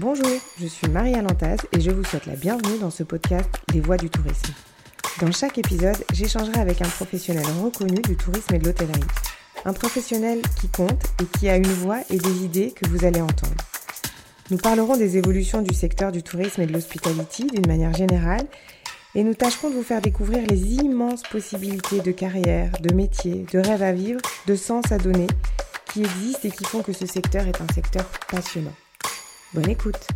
Bonjour, je suis Marie Lantaz et je vous souhaite la bienvenue dans ce podcast Les Voix du tourisme. Dans chaque épisode, j'échangerai avec un professionnel reconnu du tourisme et de l'hôtellerie. Un professionnel qui compte et qui a une voix et des idées que vous allez entendre. Nous parlerons des évolutions du secteur du tourisme et de l'hospitality d'une manière générale et nous tâcherons de vous faire découvrir les immenses possibilités de carrière, de métier, de rêve à vivre, de sens à donner qui existent et qui font que ce secteur est un secteur passionnant. Bonne écoute.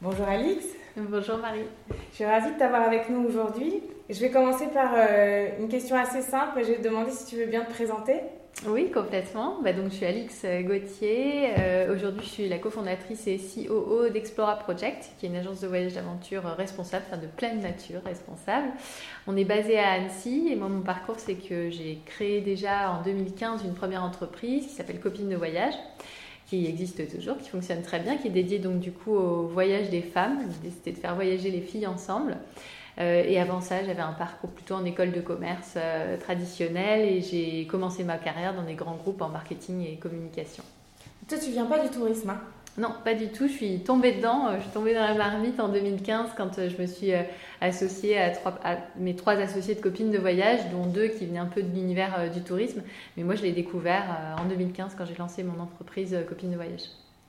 Bonjour Alix. Bonjour Marie. Je suis ravie de t'avoir avec nous aujourd'hui. Je vais commencer par euh, une question assez simple. Je vais te demander si tu veux bien te présenter. Oui, complètement. Bah, donc, je suis Alix Gauthier. Euh, aujourd'hui, je suis la cofondatrice et COO d'Explora Project, qui est une agence de voyage d'aventure responsable, enfin de pleine nature responsable. On est basé à Annecy et moi, mon parcours, c'est que j'ai créé déjà en 2015 une première entreprise qui s'appelle Copine de voyage qui existe toujours, qui fonctionne très bien, qui est dédié donc du coup au voyage des femmes. L'idée c'était de faire voyager les filles ensemble. Euh, et avant ça, j'avais un parcours plutôt en école de commerce euh, traditionnelle et j'ai commencé ma carrière dans des grands groupes en marketing et communication. Toi, tu viens pas du tourisme hein? Non, pas du tout. Je suis tombée dedans. Euh, je suis tombée dans la marmite en 2015 quand euh, je me suis euh, associée à, mes trois associés de copines de voyage, dont deux qui venaient un peu de l'univers du tourisme. Mais moi, je l'ai découvert en 2015 quand j'ai lancé mon entreprise Copines de voyage.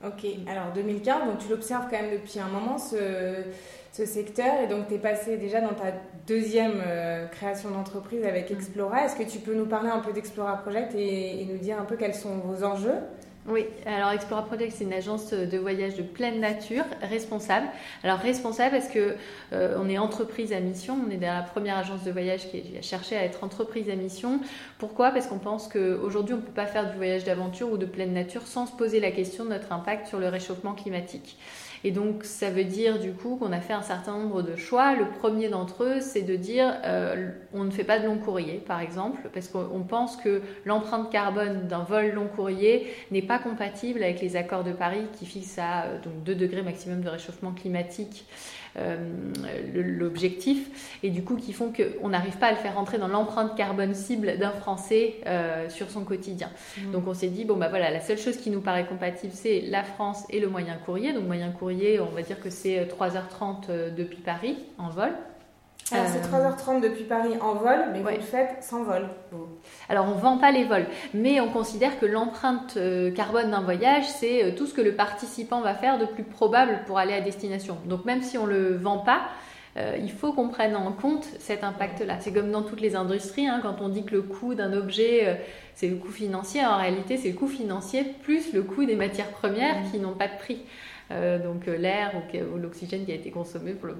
Ok, alors 2015, donc tu l'observes quand même depuis un moment ce, secteur et donc tu es passé déjà dans ta deuxième création d'entreprise avec. Explora. Est-ce que tu peux nous parler un peu d'Explora Project et, et nous dire un peu quels sont vos enjeux? Oui, alors Explora Project, c'est une agence de voyage de pleine nature, responsable. Alors responsable parce que euh, est entreprise à mission, on est dans la première agence de voyage qui a cherché à être entreprise à mission. Pourquoi? Parce qu'on pense qu'aujourd'hui, on ne peut pas faire du voyage d'aventure ou de pleine nature sans se poser la question de notre impact sur le réchauffement climatique. Et donc, ça veut dire du coup qu'on a fait un certain nombre de choix. Le premier d'entre eux, c'est de dire euh, on ne fait pas de long courrier, par exemple, parce qu'on pense que l'empreinte carbone d'un vol long courrier n'est pas compatible avec les accords de Paris qui fixent à euh, donc 2 degrés maximum de réchauffement climatique l'objectif et du coup qui font qu'on n'arrive pas à le faire rentrer dans l'empreinte carbone cible d'un Français euh, sur son quotidien. Mmh. Donc on s'est dit, bon bah voilà, la seule chose qui nous paraît compatible, c'est la France et le moyen courrier. Donc moyen courrier, on va dire que c'est 3h30 depuis Paris en vol. Alors c'est 3h30 depuis Paris en vol, mais vous le faites sans vol. Alors on ne vend pas les vols, mais on considère que l'empreinte euh, carbone d'un voyage, c'est euh, tout ce que le participant va faire de plus probable pour aller à destination. Donc même si on ne le vend pas, euh, il faut qu'on prenne en compte cet impact-là. C'est comme dans toutes les industries, hein, quand on dit que le coût d'un objet, c'est le coût financier, en réalité c'est le coût financier plus le coût des matières premières qui n'ont pas de prix. Euh, donc euh, l'air ou, l'oxygène qui a été consommé pour le mm.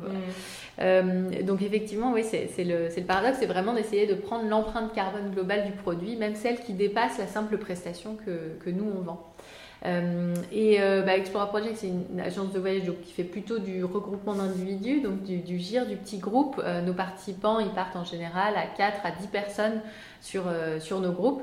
euh, donc effectivement, oui, c'est le, le, paradoxe, c'est vraiment d'essayer de prendre l'empreinte carbone globale du produit, même celle qui dépasse la simple prestation que, que nous on vend. Euh, et euh, bah, Explora Project, c'est une agence de voyage qui fait plutôt du regroupement d'individus, donc du, du, GIR, du petit groupe. Euh, nos participants, ils partent en général à 4 à 10 personnes sur, sur nos groupes,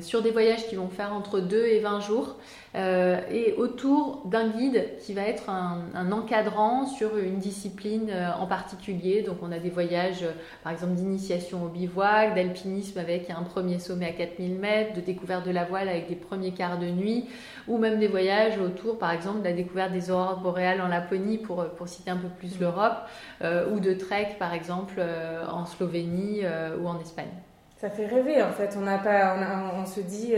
sur des voyages qui vont faire entre 2 et 20 jours, et autour d'un guide qui va être un, un, encadrant sur une discipline en particulier. Donc on a des voyages, par exemple, d'initiation au bivouac, d'alpinisme avec un premier sommet à 4000 mètres, de découverte de la voile avec des premiers quarts de nuit ou même des voyages autour, par exemple, de la découverte des aurores boréales en Laponie, pour, pour citer un peu plus l'Europe, euh, ou de trek, par exemple, euh, en Slovénie euh, ou en Espagne. Ça fait rêver en fait. On, pas, on, se dit,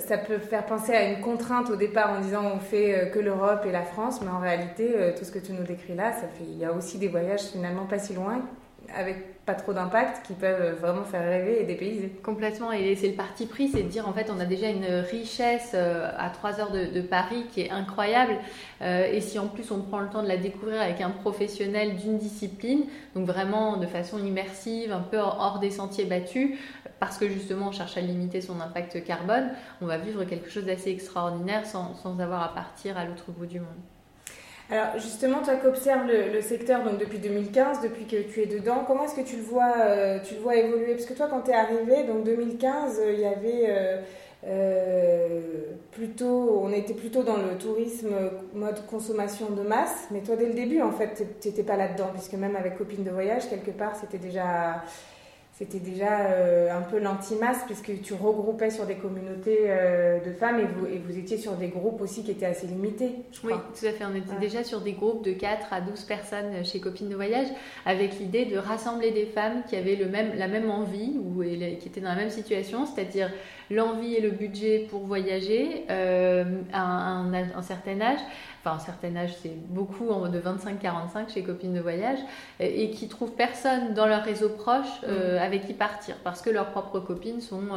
ça peut faire penser à une contrainte au départ en disant on fait que l'Europe et la France, mais en réalité, tout ce que tu nous décris là, ça fait, il y a aussi des voyages finalement pas si loin avec pas trop d'impact qui peuvent vraiment faire rêver et dépayser. Complètement, et c'est le parti pris, c'est de dire en fait on a déjà une richesse euh, à 3 heures de, Paris qui est incroyable, euh, et si en plus on prend le temps de la découvrir avec un professionnel d'une discipline, donc vraiment de façon immersive, un peu hors des sentiers battus, parce que justement on cherche à limiter son impact carbone, on va vivre quelque chose d'assez extraordinaire sans, sans avoir à partir à l'autre bout du monde. Alors justement, toi qui observes le, secteur donc depuis 2015, depuis que tu es dedans, comment est-ce que tu le vois, euh, tu le vois évoluer? Parce que toi, quand tu es arrivé, donc 2015, euh, il y avait euh, plutôt, on était plutôt dans le tourisme mode consommation de masse, mais toi dès le début, en fait, tu n'étais pas là-dedans, puisque même avec copine de voyage, quelque part, c'était déjà c'était déjà euh, un peu l'anti-masse puisque tu regroupais sur des communautés euh, de femmes et vous, et vous étiez sur des groupes aussi qui étaient assez limités. oui, tout à fait. On était déjà sur des groupes de 4 à 12 personnes chez Copines de Voyage avec l'idée de rassembler des femmes qui avaient le même, la même envie ou qui étaient dans la même situation, c'est-à-dire l'envie et le budget pour voyager euh, à un, certain âge, enfin un certain âge c'est beaucoup de 25-45 chez copines de voyage, et, qui trouvent personne dans leur réseau proche euh, mm. avec qui partir parce que leurs propres copines sont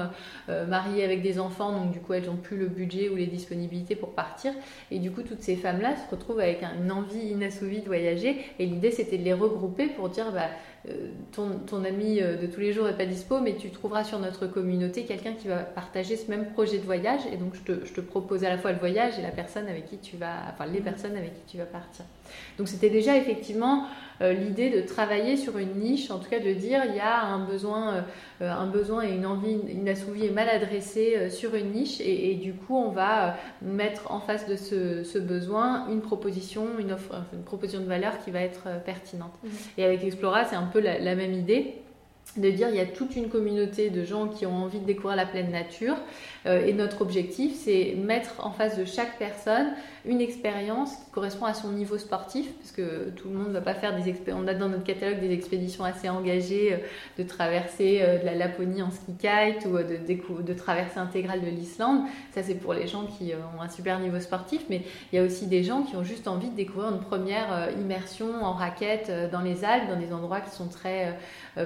euh, mariées avec des enfants, donc du coup elles n'ont plus le budget ou les disponibilités pour partir, et du coup toutes ces femmes-là se retrouvent avec une envie inassouvie de voyager, et l'idée c'était de les regrouper pour dire bah, euh, ton, ami euh, de tous les jours n'est pas dispo, mais tu trouveras sur notre communauté quelqu'un qui va partager ce même projet de voyage. Et donc, je te, je te, propose à la fois le voyage et la personne avec qui tu vas, enfin, les mmh. personnes avec qui tu vas partir. Donc, c'était déjà effectivement euh, l'idée de travailler sur une niche, en tout cas de dire il y a un besoin, euh, un besoin et une envie inassouvie et mal adressée euh, sur une niche et, du coup on va mettre en face de ce, besoin une proposition, une offre, une proposition de valeur qui va être pertinente. Mmh. Et avec Explora c'est un peu la même idée de dire il y a toute une communauté de gens qui ont envie de découvrir la pleine nature et notre objectif c'est mettre en face de chaque personne une expérience qui correspond à son niveau sportif parce que tout le monde ne va pas faire des expériences on a dans notre catalogue des expéditions assez engagées euh, de traverser euh, de la Laponie en ski kite ou de, traverser intégrale de l'Islande ça c'est pour les gens qui ont un super niveau sportif mais il y a aussi des gens qui ont juste envie de découvrir une première immersion en raquette dans les Alpes dans des endroits qui sont très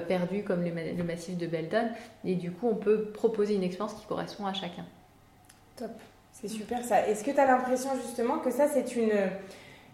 perdus comme le massif de Belton. Et du coup, on peut proposer une expérience qui correspond à chacun. Top, c'est super ça. Est-ce que tu as l'impression justement que ça, c'est une,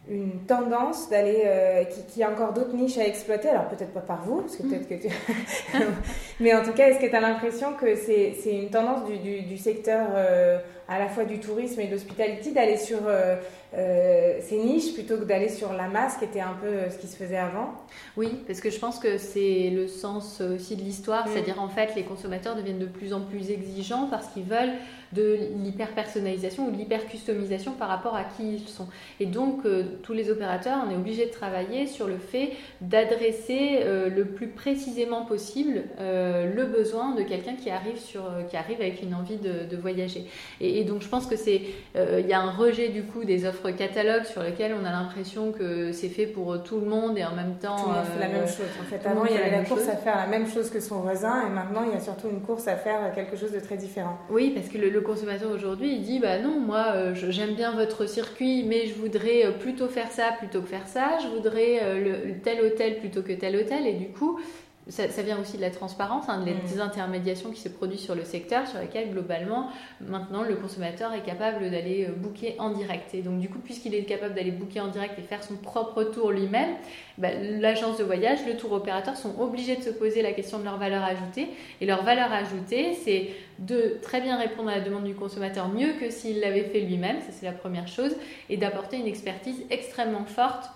une tendance d'aller, euh, qui, a encore d'autres niches à exploiter? Alors peut-être pas par vous, parce que peut-être que tu... Mais en tout cas, est-ce que tu as l'impression que c'est, une tendance du, du, secteur euh, à la fois du tourisme et de l'hospitality d'aller sur euh, euh, ces niches plutôt que d'aller sur la masse qui était un peu euh, ce qui se faisait avant Oui, parce que je pense que c'est le sens aussi de l'histoire, mm. c'est-à-dire en fait les consommateurs deviennent de plus en plus exigeants parce qu'ils veulent de l'hyper-personnalisation ou de l'hyper-customisation par rapport à qui ils sont. Et donc tous les opérateurs, on est obligé de travailler sur le fait d'adresser le plus précisément possible le besoin de quelqu'un qui arrive sur qui arrive avec une envie de, de voyager. Et, et, donc je pense que c'est, euh, il y a un rejet du coup des offres catalogues sur lesquelles on a l'impression que c'est fait pour tout le monde et en même temps. Tout le monde fait la même euh, chose. En fait, avant il y avait la, course à faire la même chose que son voisin et maintenant il y a surtout une course à faire quelque chose de très différent. Oui, parce que le, consommateur aujourd'hui il dit bah non moi euh, j'aime bien votre circuit mais je voudrais plutôt faire ça plutôt que faire ça, je voudrais le, tel hôtel plutôt que tel hôtel et du coup ça, vient aussi de la transparence, hein, des mm. intermédiations qui se produisent sur le secteur, sur lesquelles globalement, maintenant, le consommateur est capable d'aller euh, booker en direct. Et donc, du coup, puisqu'il est capable d'aller booker en direct et faire son propre tour lui-même, bah, l'agence de voyage, le tour opérateur sont obligés de se poser la question de leur valeur ajoutée. Et leur valeur ajoutée, c'est de très bien répondre à la demande du consommateur mieux que s'il l'avait fait lui-même, ça c'est la première chose, et d'apporter une expertise extrêmement forte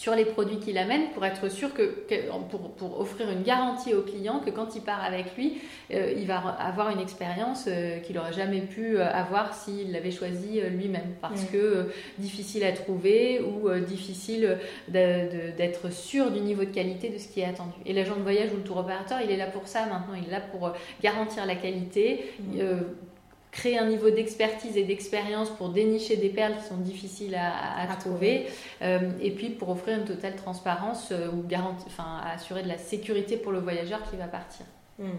sur les produits qu'il amène pour être sûr que, pour, pour, offrir une garantie au client que quand il part avec lui, euh, il va avoir une expérience euh, qu'il n'aurait jamais pu euh, avoir s'il l'avait choisi lui-même. Parce que difficile à trouver ou difficile d'être sûr du niveau de qualité de ce qui est attendu. Et l'agent de voyage ou le tour opérateur, il est là pour ça maintenant, il est là pour garantir la qualité créer un niveau d'expertise et d'expérience pour dénicher des perles qui sont difficiles à, trouver, euh, et puis pour offrir une totale transparence euh, ou garantir, enfin, assurer de la sécurité pour le voyageur qui va partir. Hmm.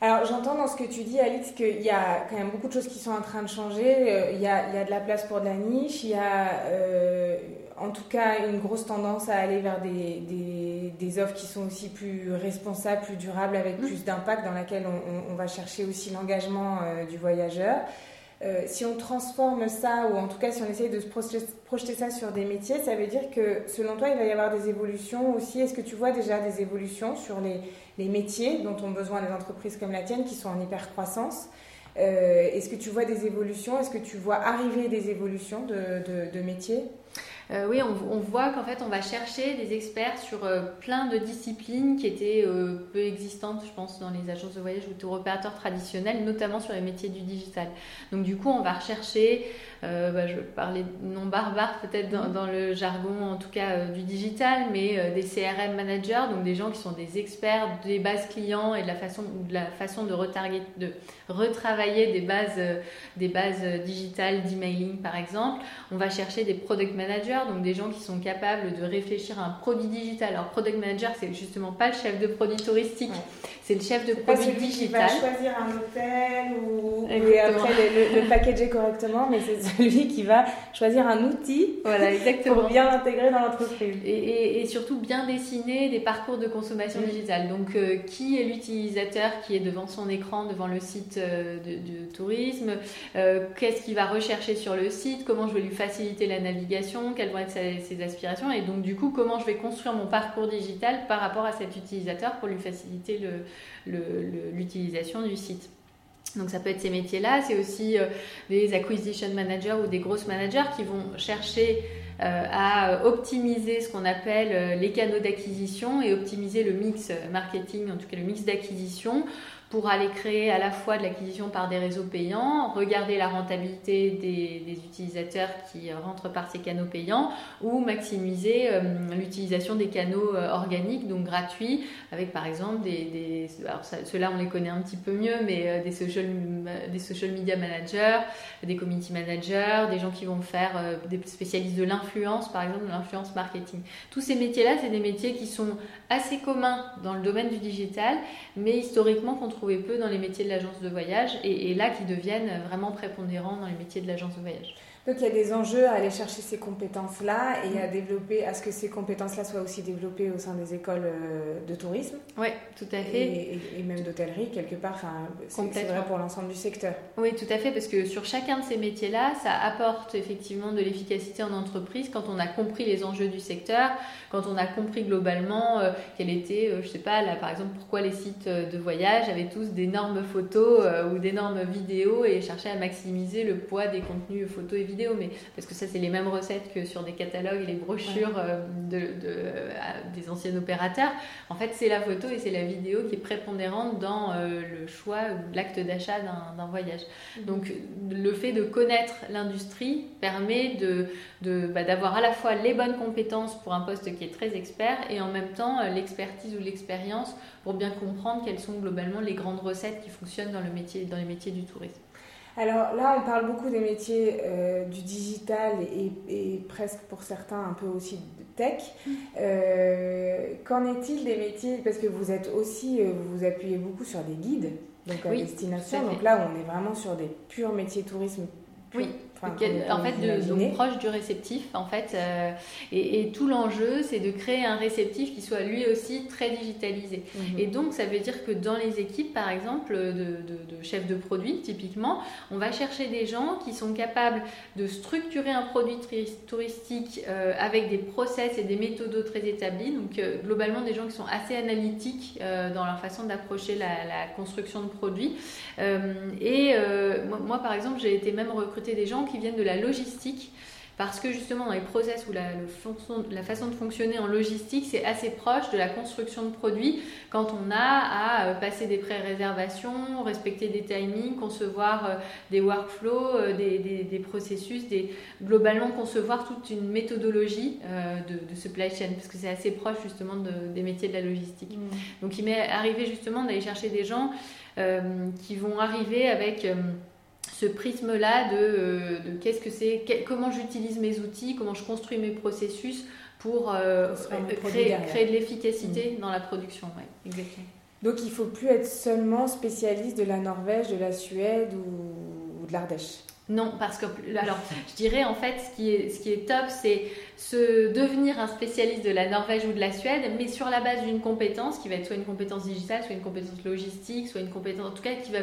Alors j'entends dans ce que tu dis Alix qu'il y a quand même beaucoup de choses qui sont en train de changer, euh, il, y a, il y a de la place pour de la niche, il y a en tout cas une grosse tendance à aller vers des, des, des, offres qui sont aussi plus responsables, plus durables, avec mm. plus d'impact, dans laquelle on, on, va chercher aussi l'engagement euh, du voyageur. Euh, si on transforme ça, ou en tout cas si on essaye de se projeter, ça sur des métiers, ça veut dire que selon toi, il va y avoir des évolutions aussi? Est-ce que tu vois déjà des évolutions sur les, les, métiers dont ont besoin les entreprises comme la tienne qui sont en hyper croissance euh, Est-ce que tu vois des évolutions? Est-ce que tu vois arriver des évolutions de, de, de métiers? Euh, oui, on, voit qu'en fait, on va chercher des experts sur euh, plein de disciplines qui étaient euh, peu existantes, je pense, dans les agences de voyage ou tour opérateurs traditionnels, notamment sur les métiers du digital. Donc, du coup, on va rechercher, bah, je parlais de nom barbare peut-être dans, le jargon, en tout cas du digital, mais des CRM managers, donc des gens qui sont des experts des bases clients et de la façon, de, la façon de, de retravailler des bases, des bases digitales d'emailing, par exemple. On va chercher des product managers donc des gens qui sont capables de réfléchir à un produit digital. Alors, product manager, c'est justement pas le chef de produit touristique, c'est le chef de produit digital. Qui va choisir un hôtel ou et après le, le, packager correctement, mais c'est celui qui va choisir un outil voilà, exactement. pour bien l'intégrer dans l'entreprise. Et, et, surtout bien dessiner des parcours de consommation digitale. Donc, euh, qui est l'utilisateur qui est devant son écran, devant le site euh, de, tourisme euh, Qu'est-ce qu'il va rechercher sur le site Comment je vais lui faciliter la navigation Quelles vont être ses, ses aspirations Et donc, du coup, comment je vais construire mon parcours digital par rapport à cet utilisateur pour lui faciliter le, l'utilisation du site. Donc ça peut être ces métiers-là, c'est aussi euh, des acquisition managers ou des grosses managers qui vont chercher euh, à optimiser ce qu'on appelle euh, les canaux d'acquisition et optimiser le mix marketing, en tout cas le mix d'acquisition pour aller créer à la fois de l'acquisition par des réseaux payants, regarder la rentabilité des, utilisateurs qui rentrent par ces canaux payants ou maximiser euh, l'utilisation des canaux euh, organiques, donc gratuits, avec par exemple des... alors ceux-là on les connaît un petit peu mieux, mais euh, des, social, des social media managers, des community managers, des gens qui vont faire des spécialistes de l'influence, par exemple de l'influence marketing. Tous ces métiers-là, c'est des métiers qui sont assez communs dans le domaine du digital, mais historiquement peu dans les métiers de l'agence de voyage et, là qui deviennent vraiment prépondérants dans les métiers de l'agence de voyage. Donc il y a des enjeux à aller chercher ces compétences-là et à développer, à ce que ces compétences-là soient aussi développées au sein des écoles euh, de tourisme. Oui, tout à fait. Et, même d'hôtellerie, quelque part, c'est vrai pour l'ensemble du secteur. Oui, tout à fait, parce que sur chacun de ces métiers-là, ça apporte effectivement de l'efficacité en entreprise quand on a compris les enjeux du secteur, quand on a compris globalement euh, quel était, euh, je sais pas, là par exemple, pourquoi les sites de voyage avaient tous d'énormes photos ou d'énormes vidéos et cherchaient à maximiser le poids des contenus photos et vidéos mais parce que ça, c'est les mêmes recettes que sur des catalogues et les brochures euh, de, euh, des anciens opérateurs. En fait, c'est la photo et c'est la vidéo qui est prépondérante dans euh, le choix ou l'acte d'achat d'un voyage. Mhm. Donc, le fait de connaître l'industrie permet de, bah, d'avoir à la fois les bonnes compétences pour un poste qui est très expert et en même temps l'expertise ou l'expérience pour bien comprendre quelles sont globalement les grandes recettes qui fonctionnent dans, le métier, dans les métiers du tourisme. Alors là, on parle beaucoup des métiers euh, du digital et, presque pour certains un peu aussi de tech. Mm. Euh, qu'en est-il des métiers? Parce que vous êtes aussi, euh, vous vous appuyez beaucoup sur des guides, donc à destination. Donc là, on est vraiment sur des purs métiers tourisme. Oui en fait, de, donc proche du réceptif, en fait. Euh, et, tout l'enjeu, c'est de créer un réceptif qui soit lui aussi très digitalisé. Mhm. Et donc, ça veut dire que dans les équipes, par exemple, de, de, chefs de produit, typiquement, on va chercher des gens qui sont capables de structurer un produit touristique euh, avec des process et des méthodos très établis. Donc, euh, globalement, des gens qui sont assez analytiques dans leur façon d'approcher la, la, construction de produits. et moi, moi, par exemple, j'ai été même recruter des gens qui viennent de la logistique parce que justement dans les process ou la, la façon de fonctionner en logistique, c'est assez proche de la construction de produits quand on a à euh, passer des pré-réservations, respecter des timings, concevoir euh, des workflows, euh, des, des, processus, des, globalement concevoir toute une méthodologie de, de, supply chain, parce que c'est assez proche justement des métiers de la logistique. Mmh. Donc il m'est arrivé justement d'aller chercher des gens qui vont arriver avec ce prisme-là de, euh, qu'est-ce que c'est, comment j'utilise mes outils, comment je construis mes processus pour euh, créer, créer, de l'efficacité mm. dans la production. exactement. Donc il ne faut plus être seulement spécialiste de la Norvège, de la Suède ou de l'Ardèche? Non, parce que alors je dirais en fait ce qui est, ce qui est top, c'est se devenir un spécialiste de la Norvège ou de la Suède, mais sur la base d'une compétence qui va être soit une compétence digitale, soit une compétence logistique, soit une compétence en tout cas qui va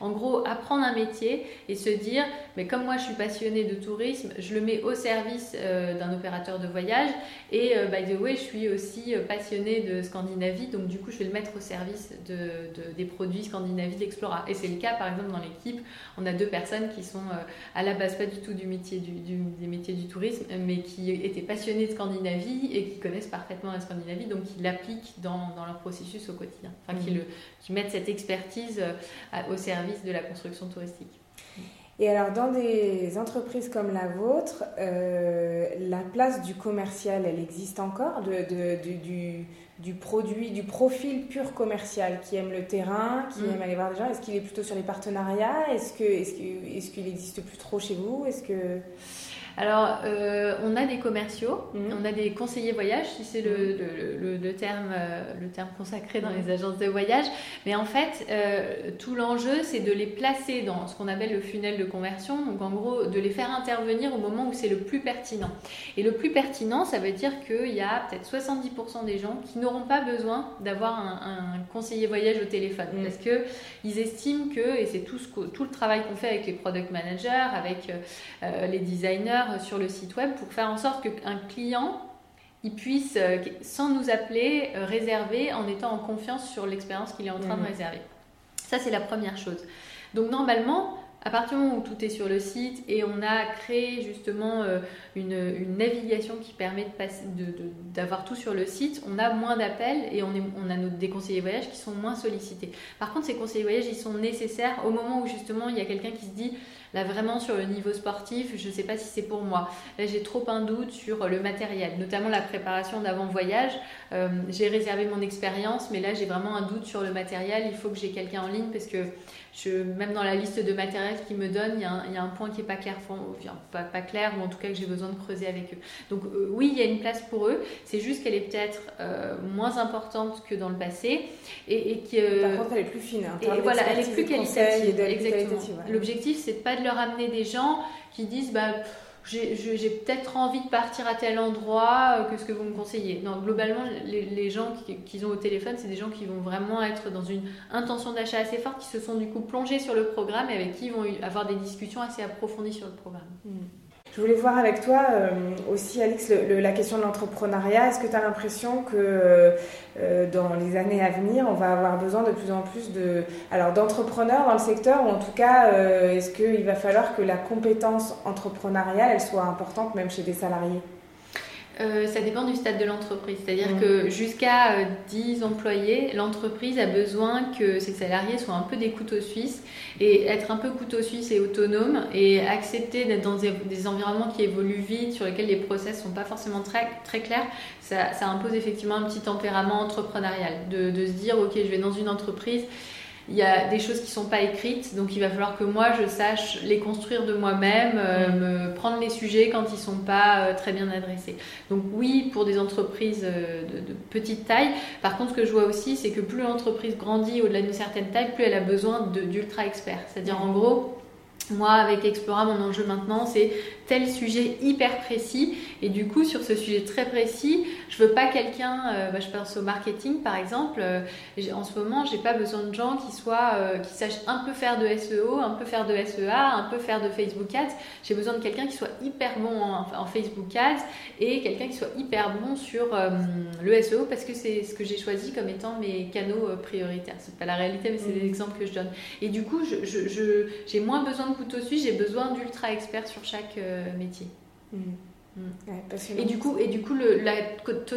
en gros apprendre un métier et se dire mais comme moi je suis passionnée de tourisme, je le mets au service euh, d'un opérateur de voyage et euh, by the way je suis aussi euh, passionnée de Scandinavie donc du coup je vais le mettre au service de, des produits Scandinavie d'Explora. Et c'est le cas par exemple dans l'équipe on a deux personnes qui sont à la base pas du tout du métier du, des métiers du tourisme, mais qui étaient passionnés de Scandinavie et qui connaissent parfaitement la Scandinavie, donc qui l'appliquent dans, dans, leur processus au quotidien, enfin qui, mhm. le, qui mettent cette expertise au service de la construction touristique. Et alors, dans des entreprises comme la vôtre, euh, la place du commercial, elle existe encore de, du, du, produit, du profil pur commercial qui aime le terrain, qui mm. aime aller voir des gens. Est-ce qu'il est plutôt sur les partenariats? Est-ce qu'il est -ce est qu'il existe plus trop chez vous? Est-ce que... Alors, euh, on a des commerciaux, mhm. on a des conseillers voyage, si c'est le, le, terme, euh, le terme consacré dans mhm. les agences de voyage. Mais en fait, euh, tout l'enjeu, c'est de les placer dans ce qu'on appelle le funnel de conversion. Donc, en gros, de les faire intervenir au moment où c'est le plus pertinent. Et le plus pertinent, ça veut dire qu'il y a peut-être 70% des gens qui n'auront pas besoin d'avoir un, conseiller voyage au téléphone. Mhm. Parce qu'ils estiment que, et c'est tout, ce, tout le travail qu'on fait avec les product managers, avec les designers, sur le site web pour faire en sorte qu'un client il puisse, euh, sans nous appeler, euh, réserver en étant en confiance sur l'expérience qu'il est en train de mmh. réserver. Ça, c'est la première chose. Donc, normalement, à partir du moment où tout est sur le site et on a créé justement euh, une, navigation qui permet d'avoir de, tout sur le site, on a moins d'appels et on, est, on a nos, des conseillers voyage qui sont moins sollicités. Par contre, ces conseillers voyage, ils sont nécessaires au moment où justement il y a quelqu'un qui se dit Là, vraiment, sur le niveau sportif, je ne sais pas si c'est pour moi. Là, j'ai trop un doute sur le matériel, notamment la préparation d'avant-voyage. Euh, j'ai réservé mon expérience, mais là, j'ai vraiment un doute sur le matériel. Il faut que j'ai quelqu'un en ligne parce que je, même dans la liste de matériel qu'ils me donnent, il y, a un, point qui n'est pas clair, pas, pas, clair, ou en tout cas que j'ai besoin de creuser avec eux. Donc euh, oui, il y a une place pour eux, c'est juste qu'elle est peut-être euh, moins importante que dans le passé. Et, et Par contre, elle est plus fine. Hein, et voilà, elle est plus qualitative. Exactement. L'objectif, c'est pas de leur amener des gens qui disent... Bah, j'ai peut-être envie de partir à tel endroit, euh, que ce que vous me conseillez. Non, globalement, les, gens qu'ils ont au téléphone, c'est des gens qui vont vraiment être dans une intention d'achat assez forte, qui se sont du coup plongés sur le programme et avec qui ils vont avoir des discussions assez approfondies sur le programme. Hmm. Je voulais voir avec toi euh, aussi, Alix, la question de l'entrepreneuriat. Est-ce que tu as l'impression que euh, dans les années à venir, on va avoir besoin de plus en plus d'entrepreneurs dans le secteur, ou en tout cas, euh, est-ce qu'il va falloir que la compétence entrepreneuriale, soit importante même chez des salariés? Euh, ça dépend du stade de l'entreprise. C'est-à-dire que jusqu'à 10 euh, employés, l'entreprise a besoin que ses salariés soient un peu des couteaux suisses et être un peu couteau suisse et autonome et accepter d'être dans des, environnements qui évoluent vite, sur lesquels les process sont pas forcément très, très clairs. Ça, ça impose effectivement un petit tempérament entrepreneurial de, de se dire, ok, je vais dans une entreprise il y a des choses qui sont pas écrites, donc il va falloir que moi je sache les construire de moi-même, euh, mm. me prendre les sujets quand ils sont pas euh, très bien adressés. Donc oui, pour des entreprises euh, de, petite taille. Par contre, ce que je vois aussi, c'est que plus l'entreprise grandit au-delà d'une certaine taille, plus elle a besoin d'ultra experts. C'est-à-dire en gros, moi, avec Explora, mon enjeu maintenant, c'est tel sujet hyper précis. Et du coup, sur ce sujet très précis, je veux pas quelqu'un, euh, bah, je pense au marketing par exemple. Euh, en ce moment, j'ai pas besoin de gens qui soient, euh, qui sachent un peu faire de SEO, un peu faire de SEA, un peu faire de Facebook Ads. J'ai besoin de quelqu'un qui soit hyper bon en, Facebook Ads et quelqu'un qui soit hyper bon sur le SEO parce que c'est ce que j'ai choisi comme étant mes canaux prioritaires. C'est pas la réalité, mais c'est des mmh. exemples que je donne. Et du coup, j'ai je, je, moins besoin de couteau suisse, j'ai besoin d'ultra experts sur chaque métier. Mmh. Mm. et du coup, et du coup le, la,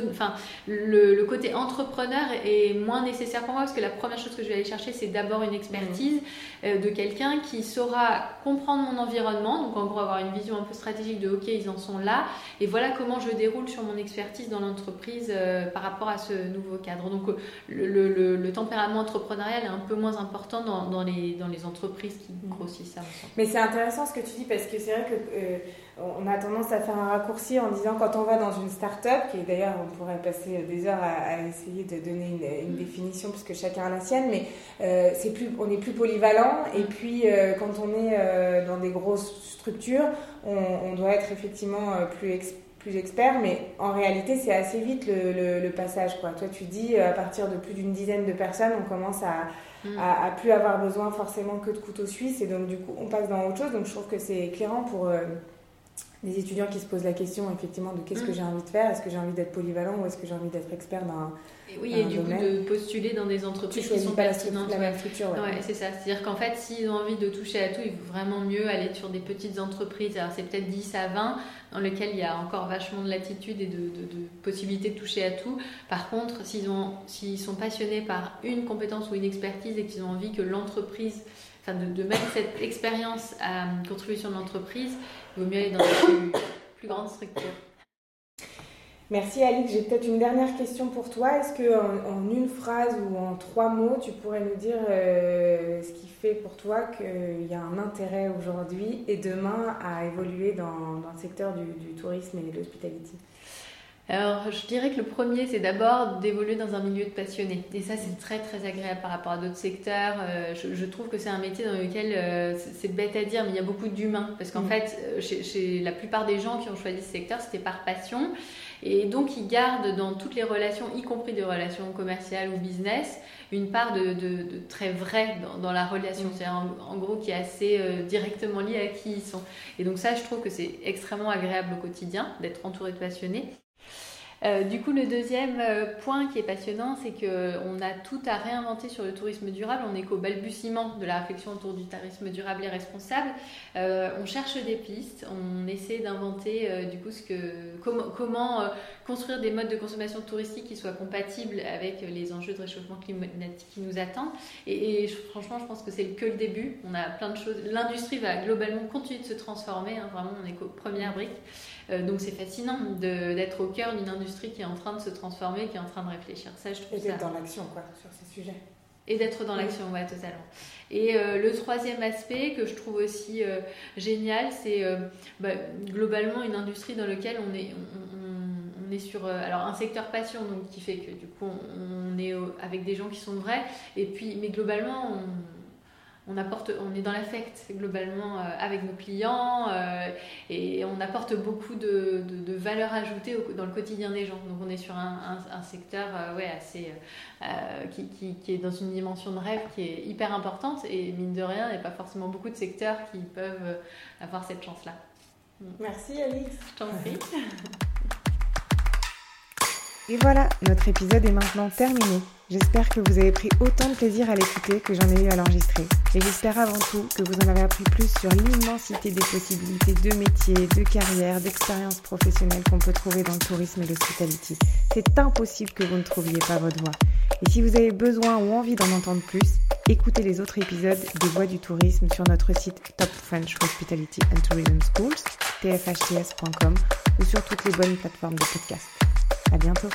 enfin, le, le, côté entrepreneur est moins nécessaire pour moi parce que la première chose que je vais aller chercher, c'est d'abord une expertise mm. euh, de quelqu'un qui saura comprendre mon environnement, donc en gros avoir une vision un peu stratégique de OK, ils en sont là, et voilà comment je déroule sur mon expertise dans l'entreprise euh, par rapport à ce nouveau cadre. Donc euh, le, le, tempérament entrepreneurial est un peu moins important dans, dans, les, dans les entreprises qui mm. grossissent ça. Mais c'est intéressant ce que tu dis parce que c'est vrai que on a tendance à faire un raccourci en disant quand on va dans une start-up, qui d'ailleurs on pourrait passer des heures à, essayer de donner une, définition puisque chacun a la sienne, mais euh, c'est plus, on est plus polyvalent et puis euh, quand on est euh, dans des grosses structures, on, doit être effectivement plus plus expert, mais en réalité, c'est assez vite le, passage. Quoi. Toi, tu dis, à partir de plus d'une dizaine de personnes, on commence à, mm. à, plus avoir besoin forcément que de couteaux suisses, et donc du coup, on passe dans autre chose. Donc, je trouve que c'est éclairant pour, des étudiants qui se posent la question effectivement de qu'est-ce que mm. j'ai envie de faire, est-ce que j'ai envie d'être polyvalent ou est-ce que j'ai envie d'être expert dans et oui, et du coup de postuler dans des entreprises qui sont pertinentes. La même structure, ouais. c'est ça. C'est-à-dire qu'en fait, s'ils ont envie de toucher à tout, il vaut vraiment mieux aller sur des petites entreprises. Alors c'est peut-être 10 à 20 dans lesquelles il y a encore vachement de latitude et de, de, possibilité de toucher à tout. Par contre, s'ils ont, s'ils sont passionnés par une compétence ou une expertise et qu'ils ont envie que l'entreprise, enfin de, de mettre cette expérience à contribution de l'entreprise, il vaut mieux aller dans une plus, plus grande structure. Merci Alix. J'ai peut-être une dernière question pour toi. Est-ce que en, une phrase ou en trois mots, tu pourrais nous dire euh, ce qui fait pour toi qu'il y a un intérêt aujourd'hui et demain à évoluer dans, le secteur du, tourisme et de l'hospitality alors, je dirais que le premier, c'est d'abord d'évoluer dans un milieu de passionnés. Et ça, c'est très, très agréable par rapport à d'autres secteurs. Euh, je, trouve que c'est un métier dans lequel, euh, c'est bête à dire, mais il y a beaucoup d'humains. Parce qu'en mm. fait, chez, chez, la plupart des gens qui ont choisi ce secteur, c'était par passion. Et donc, ils gardent dans toutes les relations, y compris des relations commerciales ou business, une part de, très vrai dans, la relation. Mm. C'est en, gros qui est assez euh, directement lié à qui ils sont. Et donc ça, je trouve que c'est extrêmement agréable au quotidien d'être entouré de passionnés. Euh, du coup, le deuxième euh, point qui est passionnant, c'est qu'on a tout à réinventer sur le tourisme durable. On est qu'au balbutiement de la réflexion autour du tourisme durable et responsable. Euh, on cherche des pistes, on essaie d'inventer du coup comment, construire des modes de consommation touristique qui soient compatibles avec les enjeux de réchauffement climatique qui nous attendent. Et, franchement, je pense que c'est que le début. On a plein de choses. L'industrie va globalement continuer de se transformer. Hein. vraiment, on est qu'aux premières briques. Euh, donc c'est fascinant d'être au cœur d'une industrie qui est en train de se transformer, qui est en train de réfléchir. Ça, je trouve Et d'être dans l'action, quoi, sur ces sujets. Et d'être dans l'action, ouais, totalement. Et euh, le troisième aspect que je trouve aussi euh, génial, c'est bah, globalement une industrie dans laquelle on est, on, est sur alors un secteur passion, donc qui fait que du coup on, est avec des gens qui sont vrais, et puis mais globalement on on, apporte, on est dans l'affect globalement euh, avec nos clients euh, et on apporte beaucoup de, de, valeur ajoutée dans le quotidien des gens. Donc on est sur un, secteur euh, ouais, assez, qui, qui, est dans une dimension de rêve qui est hyper importante et mine de rien, il n'y a pas forcément beaucoup de secteurs qui peuvent avoir cette chance-là. Merci Alice. Je t'en prie. Et voilà, notre épisode est maintenant terminé. J'espère que vous avez pris autant de plaisir à l'écouter que j'en ai eu à l'enregistrer. Et j'espère avant tout que vous en avez appris plus sur l'immensité des possibilités de métiers, de carrière, d'expériences professionnelles qu'on peut trouver dans le tourisme et l'hospitality. C'est impossible que vous ne trouviez pas votre voie. Et si vous avez besoin ou envie d'en entendre plus, écoutez les autres épisodes des Voix du tourisme sur notre site Top French Hospitality and Tourism Schools, tfhts.com ou sur toutes les bonnes plateformes de podcast. À bientôt.